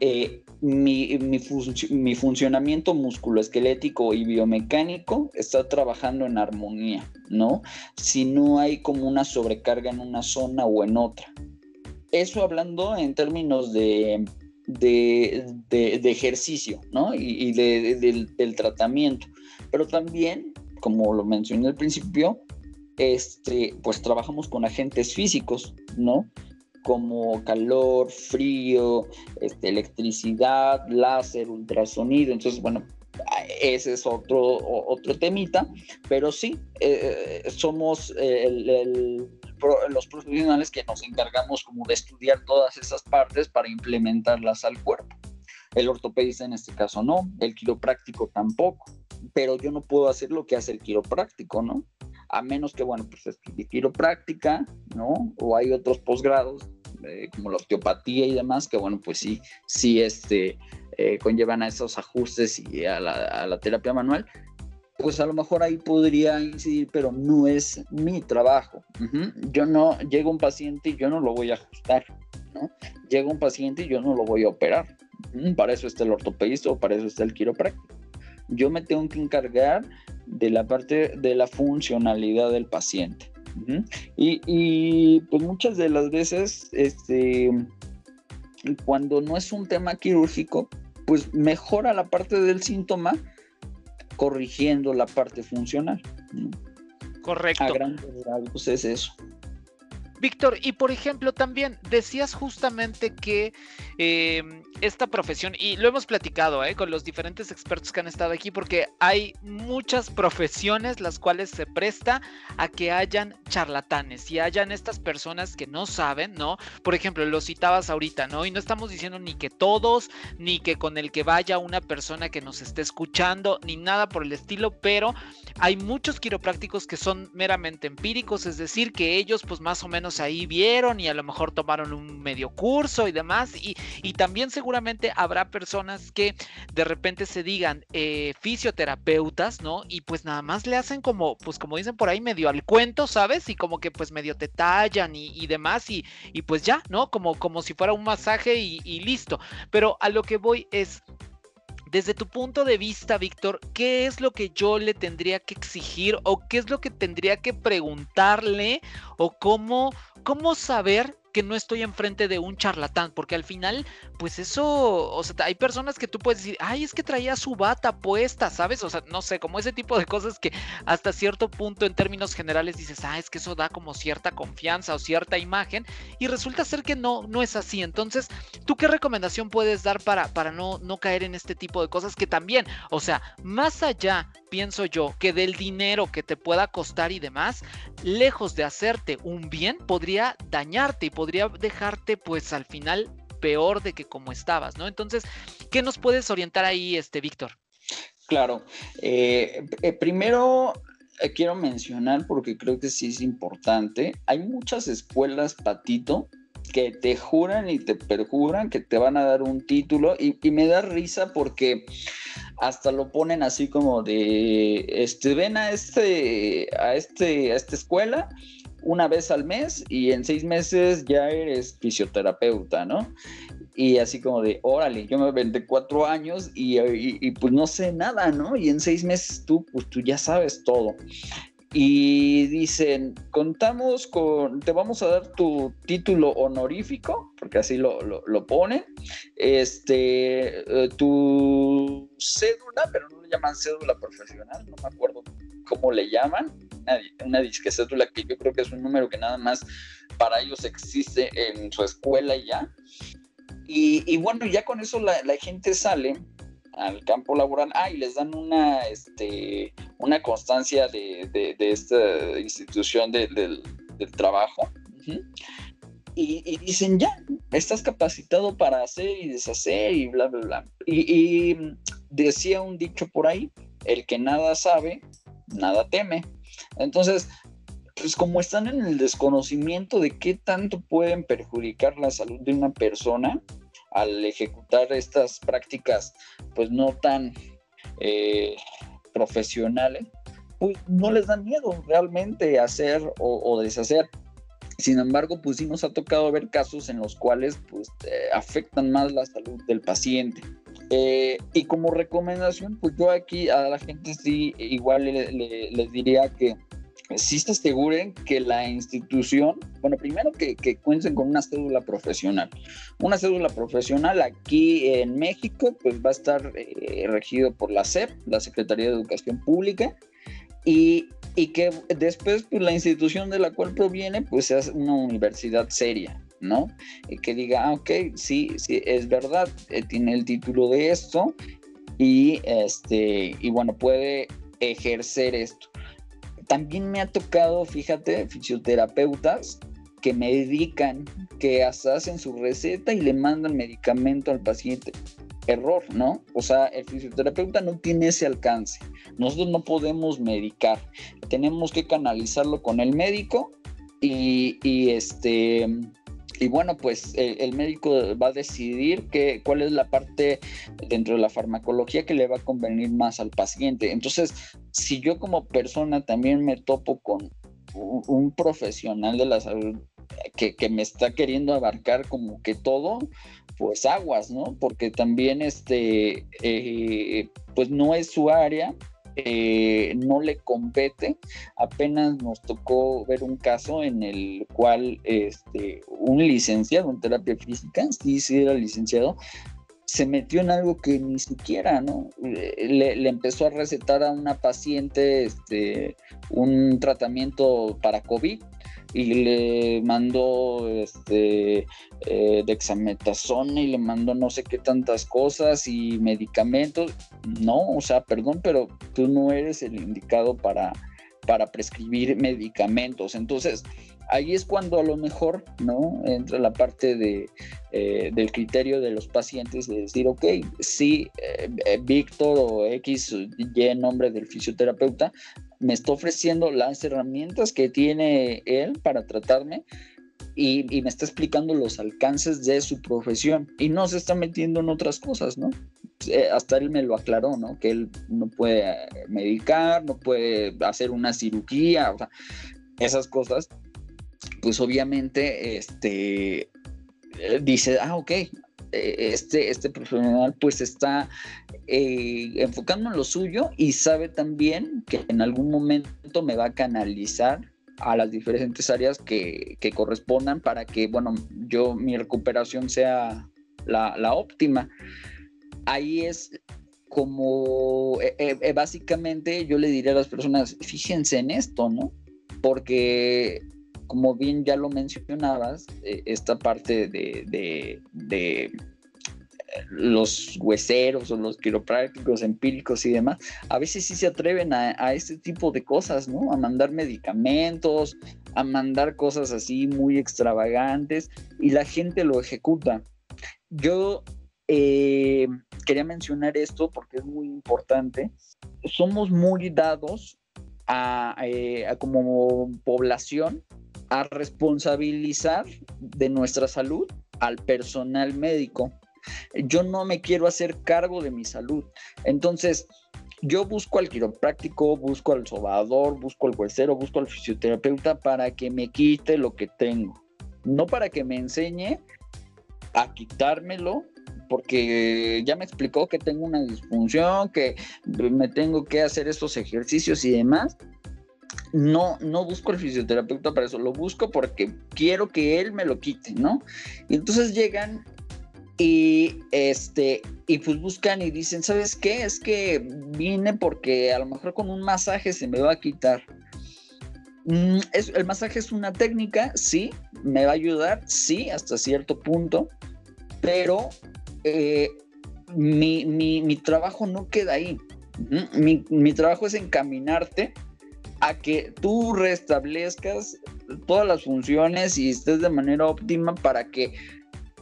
eh, mi, mi, funcionamiento musculoesquelético y biomecánico está trabajando en armonía, ¿no? Si no hay como una sobrecarga en una zona o en otra. Eso hablando en términos de, de, ejercicio, ¿no? Y, del tratamiento. Pero también, como lo mencioné al principio, este, pues trabajamos con agentes físicos, ¿no? Como calor, frío, este, electricidad, láser, ultrasonido. Entonces, bueno, ese es otro, otro temita, pero sí, eh, eh, somos los profesionales que nos encargamos como de estudiar todas esas partes para implementarlas al cuerpo. El ortopedista en este caso no, el quiropráctico tampoco, pero yo no puedo hacer lo que hace el quiropráctico, ¿no? A menos que, bueno, pues estudie quiropráctica, ¿no? O hay otros posgrados, eh, como la osteopatía y demás, que, bueno, pues sí, sí, este, eh, conllevan a esos ajustes y a la, terapia manual, pues a lo mejor ahí podría incidir, pero no es mi trabajo. Yo no, llega un paciente y yo no lo voy a ajustar, ¿no? Llega un paciente y yo no lo voy a operar. Para eso está el ortopedista o para eso está el quiropráctico. Yo me tengo que encargar de la parte de la funcionalidad del paciente. y, pues muchas de las veces, este, cuando no es un tema quirúrgico, pues mejora la parte del síntoma corrigiendo la parte funcional. Correcto. A grandes rasgos es eso. Víctor, y por ejemplo, también decías justamente que em, esta profesión, y lo hemos platicado ¿eh? con los diferentes expertos que han estado aquí, porque hay muchas profesiones las cuales se presta a que hayan charlatanes y hayan estas personas que no saben, ¿no? Por ejemplo, lo citabas ahorita, ¿no? Y no estamos diciendo ni que todos, ni que con el que vaya una persona que nos esté escuchando, ni nada por el estilo, pero hay muchos quiroprácticos que son meramente empíricos, es decir, que ellos pues más o menos ahí vieron y a lo mejor tomaron un medio curso y demás. Y, también seguramente habrá personas que de repente se digan eh, fisioterapeutas, ¿no? Y pues nada más le hacen como, pues como dicen por ahí, medio al cuento, ¿sabes? Y como que pues medio te tallan y, demás y, y, pues ya, ¿no? Como, como si fuera un masaje y, y listo. Pero a lo que voy es desde tu punto de vista, Víctor, ¿qué es lo que yo le tendría que exigir o qué es lo que tendría que preguntarle o cómo, cómo saber que no estoy enfrente de un charlatán, porque al final, pues eso, o sea, hay personas que tú puedes decir, ay, es que traía su bata puesta, ¿sabes? O sea, no sé, como ese tipo de cosas que hasta cierto punto en términos generales dices, ah, es que eso da como cierta confianza o cierta imagen, y resulta ser que no, no es así. Entonces, ¿tú qué recomendación puedes dar para, para no, no caer en este tipo de cosas que también, o sea, más allá, pienso yo, que del dinero que te pueda costar y demás, lejos de hacerte un bien, podría dañarte y podría dejarte pues al final peor de que como estabas, ¿no? Entonces, ¿qué nos puedes orientar ahí, este Víctor? Claro, eh, eh, primero eh, quiero mencionar, porque creo que sí es importante, hay muchas escuelas, Patito, que te juran y te perjuran que te van a dar un título y, me da risa porque hasta lo ponen así como de, este, ven a este, a este, a esta escuela una vez al mes y en seis meses ya eres fisioterapeuta, ¿no? Y así como de, órale, yo me vendé cuatro años y, y, pues no sé nada, ¿no? Y en seis meses tú, pues tú ya sabes todo y dicen, contamos con, te vamos a dar tu título honorífico, porque así lo, lo, ponen, este, eh, tu cédula, pero no le llaman cédula profesional, no me acuerdo cómo le llaman, una, una disque cédula que yo creo que es un número que nada más para ellos existe en su escuela y ya. Y, y bueno, ya con eso la gente sale al campo laboral, ah, y les dan una, este, una constancia de, de, esta institución del, trabajo. y, dicen, ya, estás capacitado para hacer y deshacer y bla, bla, bla. Y, y decía un dicho por ahí, el que nada sabe, nada teme. Entonces, pues como están en el desconocimiento de qué tanto pueden perjudicar la salud de una persona, al ejecutar estas prácticas pues no tan eh, profesionales, pues no les da miedo realmente hacer o, deshacer. Sin embargo, pues sí nos ha tocado ver casos en los cuales pues eh, afectan más la salud del paciente. Eh, y como recomendación, pues yo aquí a la gente sí igual les diría que sí se aseguren que la institución, bueno, primero que, que, cuenten con una cédula profesional. Una cédula profesional aquí en México, pues va a estar eh, regido por la SEP, la Secretaría de Educación Pública, y, y que después pues, la institución de la cual proviene, pues sea una universidad seria. ¿no? Y que diga, ah, ok, sí, sí, es verdad, eh, tiene el título de esto y, este, y bueno, puede ejercer esto también me ha tocado, fíjate, fisioterapeutas que medican, que hacen su receta y le mandan medicamento al paciente. Error, ¿no? O sea, el fisioterapeuta no tiene ese alcance. Nosotros no podemos medicar. Tenemos que canalizarlo con el médico y, y este y bueno, pues el, médico va a decidir que, cuál es la parte dentro de la farmacología que le va a convenir más al paciente. Entonces, si yo como persona también me topo con un, profesional de la salud que, me está queriendo abarcar como que todo, pues aguas, ¿no? Porque también este, eh, pues no es su área eh, no le compete. Apenas nos tocó ver un caso en el cual este, un licenciado en terapia física, sí, sí era licenciado, se metió en algo que ni siquiera, ¿no? Le, le, empezó a recetar a una paciente este, un tratamiento para COVID y le mandó este eh, dexametasona y le mandó no sé qué tantas cosas y medicamentos. No, o sea, perdón, pero tú no eres el indicado para, para prescribir medicamentos. Entonces, ahí es cuando a lo mejor, ¿no? Entra la parte de, eh, del criterio de los pacientes de decir, ok, sí, eh, eh, Víctor o X, Y nombre del fisioterapeuta, me está ofreciendo las herramientas que tiene él para tratarme y, me está explicando los alcances de su profesión y no se está metiendo en otras cosas, ¿no? hasta él me lo aclaró, ¿no? Que él no puede medicar, no puede hacer una cirugía, o sea, esas cosas pues obviamente este, eh, dice, ah, ok, eh, este, este profesional pues está eh, enfocando en lo suyo y sabe también que en algún momento me va a canalizar a las diferentes áreas que, correspondan para que, bueno, yo, mi recuperación sea la, óptima. Ahí es como, básicamente yo le diría a las personas, fíjense en esto, ¿no? Porque como bien ya lo mencionabas, eh, esta parte de, eh, los hueseros o los quiroprácticos empíricos y demás, a veces sí se atreven a, este tipo de cosas, ¿no? A mandar medicamentos, a mandar cosas así muy extravagantes y la gente lo ejecuta. Yo eh, quería mencionar esto porque es muy importante. Somos muy dados a como población a responsabilizar de nuestra salud al personal médico. Yo no me quiero hacer cargo de mi salud. Entonces, yo busco al quiropráctico, busco al sobador, busco al huesero, busco al fisioterapeuta para que me quite lo que tengo. No para que me enseñe a quitármelo, porque ya me explicó que tengo una disfunción, que me tengo que hacer estos ejercicios y demás. No, no busco al fisioterapeuta para eso, lo busco porque quiero que él me lo quite, ¿no? Y entonces llegan y este y pues buscan y dicen, ¿sabes qué? Es que vine porque a lo mejor con un masaje se me va a quitar. Mm, el masaje es una técnica, sí, me va a ayudar, sí, hasta cierto punto, pero eh, mi, trabajo no queda ahí. Mi, mi, trabajo es encaminarte a que tú restablezcas todas las funciones y estés de manera óptima para que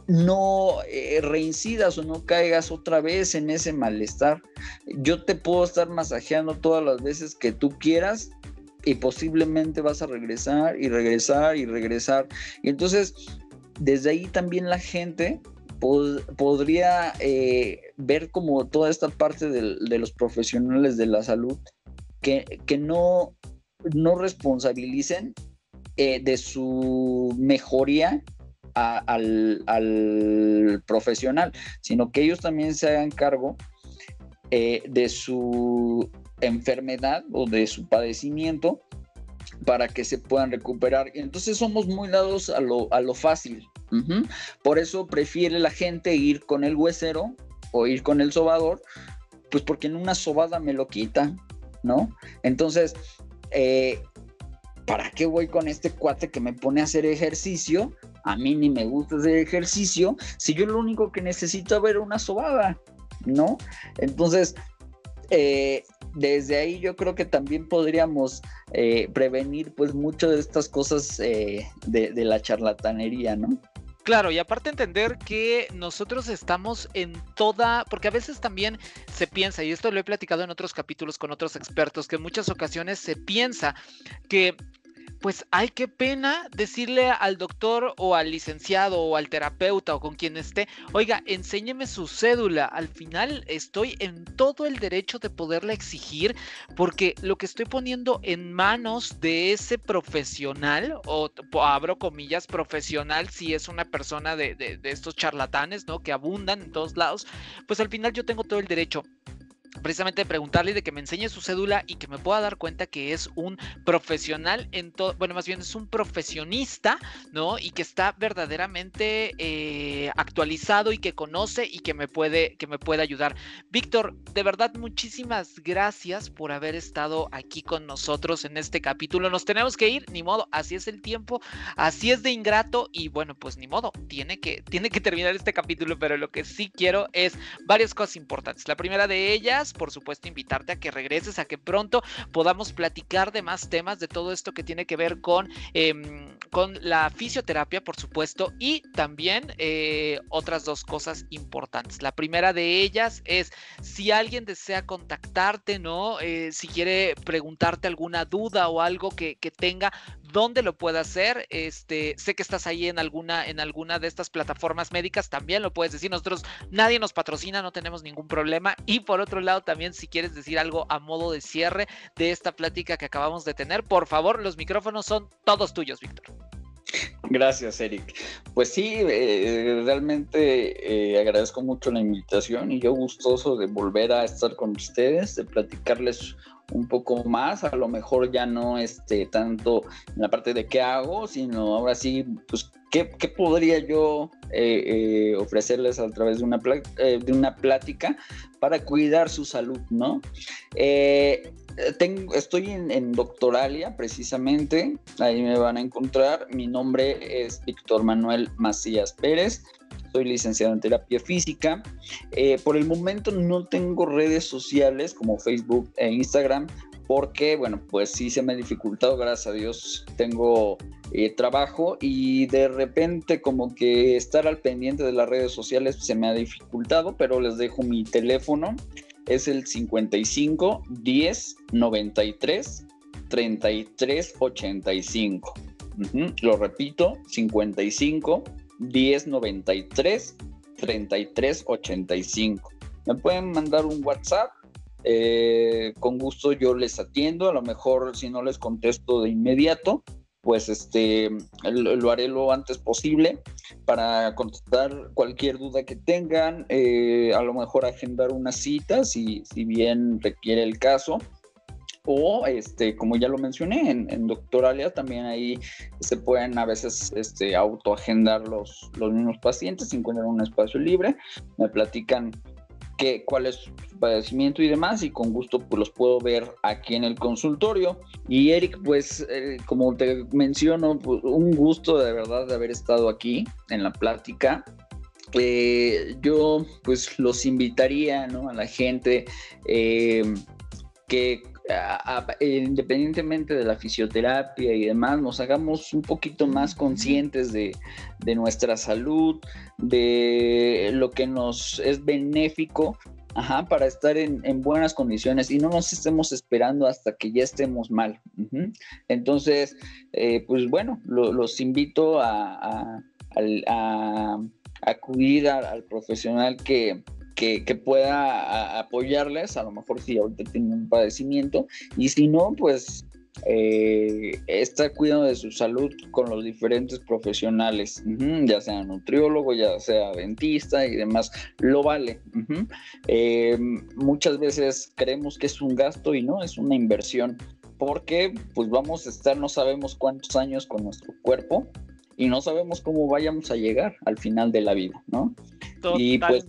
no eh, reincidas o no caigas otra vez en ese malestar. Yo te puedo estar masajeando todas las veces que tú quieras y posiblemente vas a regresar y regresar y regresar. Y entonces, desde ahí también la gente podría eh, ver como toda esta parte de, los profesionales de la salud que, que no, no responsabilicen eh, de su mejoría al, profesional, sino que ellos también se hagan cargo eh, de su enfermedad o de su padecimiento para que se puedan recuperar. Entonces somos muy dados a lo, a lo fácil. Por eso prefiere la gente ir con el huesero o ir con el sobador, pues porque en una sobada me lo quita, ¿no? Entonces, eh, ¿para qué voy con este cuate que me pone a hacer ejercicio a mí ni me gusta ese ejercicio, si yo lo único que necesito es ver una sobada, ¿no? Entonces, eh, desde ahí yo creo que también podríamos eh, prevenir pues mucho de estas cosas eh, de, de la charlatanería, ¿no? Claro, y aparte entender que nosotros estamos en toda, porque a veces también se piensa, y esto lo he platicado en otros capítulos con otros expertos, que en muchas ocasiones se piensa que pues hay qué pena decirle al doctor o al licenciado o al terapeuta o con quien esté, oiga, enséñeme su cédula. Al final estoy en todo el derecho de poderla exigir porque lo que estoy poniendo en manos de ese profesional, o abro comillas, profesional, si es una persona de, de estos charlatanes, ¿no? Que abundan en todos lados, pues al final yo tengo todo el derecho precisamente preguntarle de que me enseñe su cédula y que me pueda dar cuenta que es un profesional en todo, bueno, más bien es un profesionista, ¿no? Y que está verdaderamente eh, actualizado y que conoce y que me puede, que me puede ayudar. Víctor, de verdad, muchísimas gracias por haber estado aquí con nosotros en este capítulo. Nos tenemos que ir, ni modo, así es el tiempo, así es de ingrato y bueno, pues ni modo, tiene que, tiene que terminar este capítulo, pero lo que sí quiero es varias cosas importantes. La primera de ellas, por supuesto, invitarte a que regreses, a que pronto podamos platicar de más temas, de todo esto que tiene que ver con, em, con la fisioterapia, por supuesto, y también eh, otras dos cosas importantes. La primera de ellas es si alguien desea contactarte, ¿no? Eh, si quiere preguntarte alguna duda o algo que, que tenga, dónde lo puede hacer. Este, sé que estás ahí en alguna, en alguna de estas plataformas médicas, también lo puedes decir. Nosotros, nadie nos patrocina, no tenemos ningún problema. Y por otro lado, también si quieres decir algo a modo de cierre de esta plática que acabamos de tener, por favor, los micrófonos son todos tuyos, Víctor. Gracias, Eric. Pues sí, eh, realmente eh, agradezco mucho la invitación y yo gustoso de volver a estar con ustedes, de platicarles un poco más, a lo mejor ya no este, tanto en la parte de qué hago, sino ahora sí, pues, qué, qué podría yo eh, ofrecerles a través de una, de una plática para cuidar su salud, ¿no? Tengo, estoy en, en, Doctoralia, precisamente, ahí me van a encontrar. Mi nombre es Víctor Manuel Macías Pérez, soy licenciado en terapia física. Eh, por el momento no tengo redes sociales como Facebook e Instagram, porque, bueno, pues sí se me ha dificultado, gracias a Dios tengo eh, trabajo y de repente como que estar al pendiente de las redes sociales se me ha dificultado, pero les dejo mi teléfono es el 55 10 93 33 85. Lo repito, 55 10 93 33 85. Me pueden mandar un WhatsApp. Eh, con gusto yo les atiendo. A lo mejor si no les contesto de inmediato, pues este lo, haré lo antes posible para contestar cualquier duda que tengan, eh, a lo mejor agendar una cita si, si bien requiere el caso. O este, como ya lo mencioné, en, en Doctoralia también ahí se pueden a veces este, autoagendar los, los mismos pacientes, encuentran un espacio libre, me platican qué, cuál es su padecimiento y demás, y con gusto pues los puedo ver aquí en el consultorio. Y Eric, pues eh, como te menciono, pues, un gusto de verdad de haber estado aquí en la plática. Eh, yo pues los invitaría ¿no? a la gente eh, que independientemente de la fisioterapia y demás, nos hagamos un poquito más conscientes de, nuestra salud, de lo que nos es benéfico para estar en, buenas condiciones y no nos estemos esperando hasta que ya estemos mal. Entonces, eh, pues bueno, los invito a, acudir al profesional que, que, pueda apoyarles, a lo mejor si ahorita tienen un padecimiento, y si no, pues eh, estar cuidando de su salud con los diferentes profesionales, ya sea nutriólogo, ya sea dentista y demás, lo vale. Eh, muchas veces creemos que es un gasto y no, es una inversión, porque pues vamos a estar no sabemos cuántos años con nuestro cuerpo y no sabemos cómo vayamos a llegar al final de la vida, ¿no? Y pues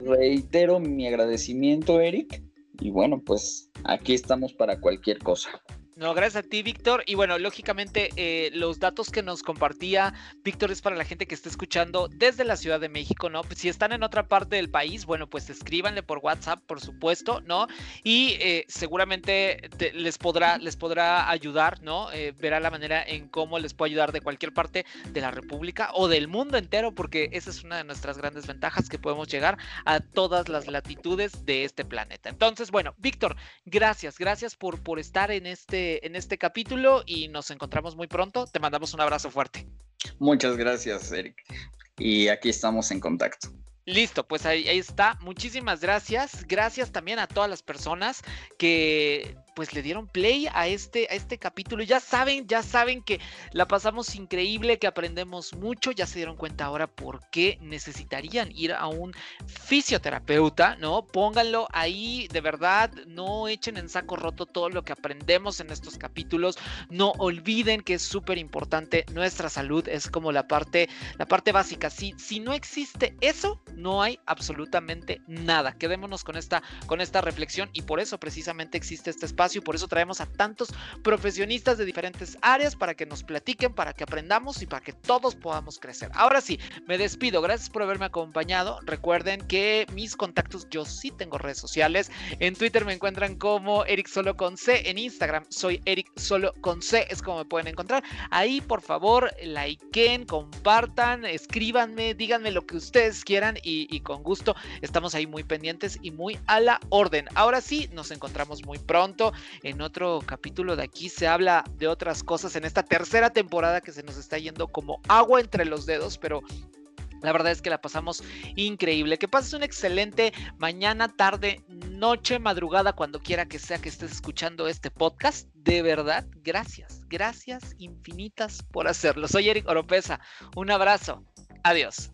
reitero mi agradecimiento, Eric. Y bueno, pues aquí estamos para cualquier cosa. No, gracias a ti, Víctor. Y bueno, lógicamente, eh, los datos que nos compartía Víctor es para la gente que está escuchando desde la Ciudad de México, ¿no? si están en otra parte del país, bueno, pues escríbanle por WhatsApp, por supuesto, ¿no? Y eh, seguramente les, podrá, les podrá ayudar, ¿no? Eh, verá la manera en cómo les puede ayudar de cualquier parte de la República o del mundo entero, porque esa es una de nuestras grandes ventajas, que podemos llegar a todas las latitudes de este planeta. Entonces, bueno, Víctor, gracias, gracias por, por estar en este en este capítulo y nos encontramos muy pronto. Te mandamos un abrazo fuerte. Muchas gracias, Eric. Y aquí estamos en contacto. Listo, pues ahí, ahí, está. Muchísimas gracias. Gracias también a todas las personas que pues le dieron play a este, a este capítulo. Ya saben, ya saben que la pasamos increíble, que aprendemos mucho. Ya se dieron cuenta ahora por qué necesitarían ir a un fisioterapeuta, ¿no? Pónganlo ahí, de verdad, no echen en saco roto todo lo que aprendemos en estos capítulos. No olviden que es súper importante nuestra salud, es como la parte, la parte básica. Si, si no existe eso, no hay absolutamente nada. Quedémonos con esta, con esta reflexión y por eso precisamente existe este espacio y por eso traemos a tantos profesionistas de diferentes áreas para que nos platiquen, para que aprendamos y para que todos podamos crecer. Ahora sí, me despido. Gracias por haberme acompañado. Recuerden que mis contactos, yo sí tengo redes sociales. En Twitter me encuentran como Eric Solo con C. En Instagram soy Eric Solo con C. Es como me pueden encontrar. Ahí, por favor, likeen, compartan, escríbanme, díganme lo que ustedes quieran y, y con gusto estamos ahí muy pendientes y muy a la orden. Ahora sí, nos encontramos muy pronto en otro capítulo de aquí se habla de otras cosas en esta tercera temporada que se nos está yendo como agua entre los dedos, pero la verdad es que la pasamos increíble. Que pases un excelente mañana, tarde, noche, madrugada, cuando quiera que sea que estés escuchando este podcast. De verdad, gracias, gracias infinitas por hacerlo. Soy Eric Oropesa. Un abrazo. Adiós.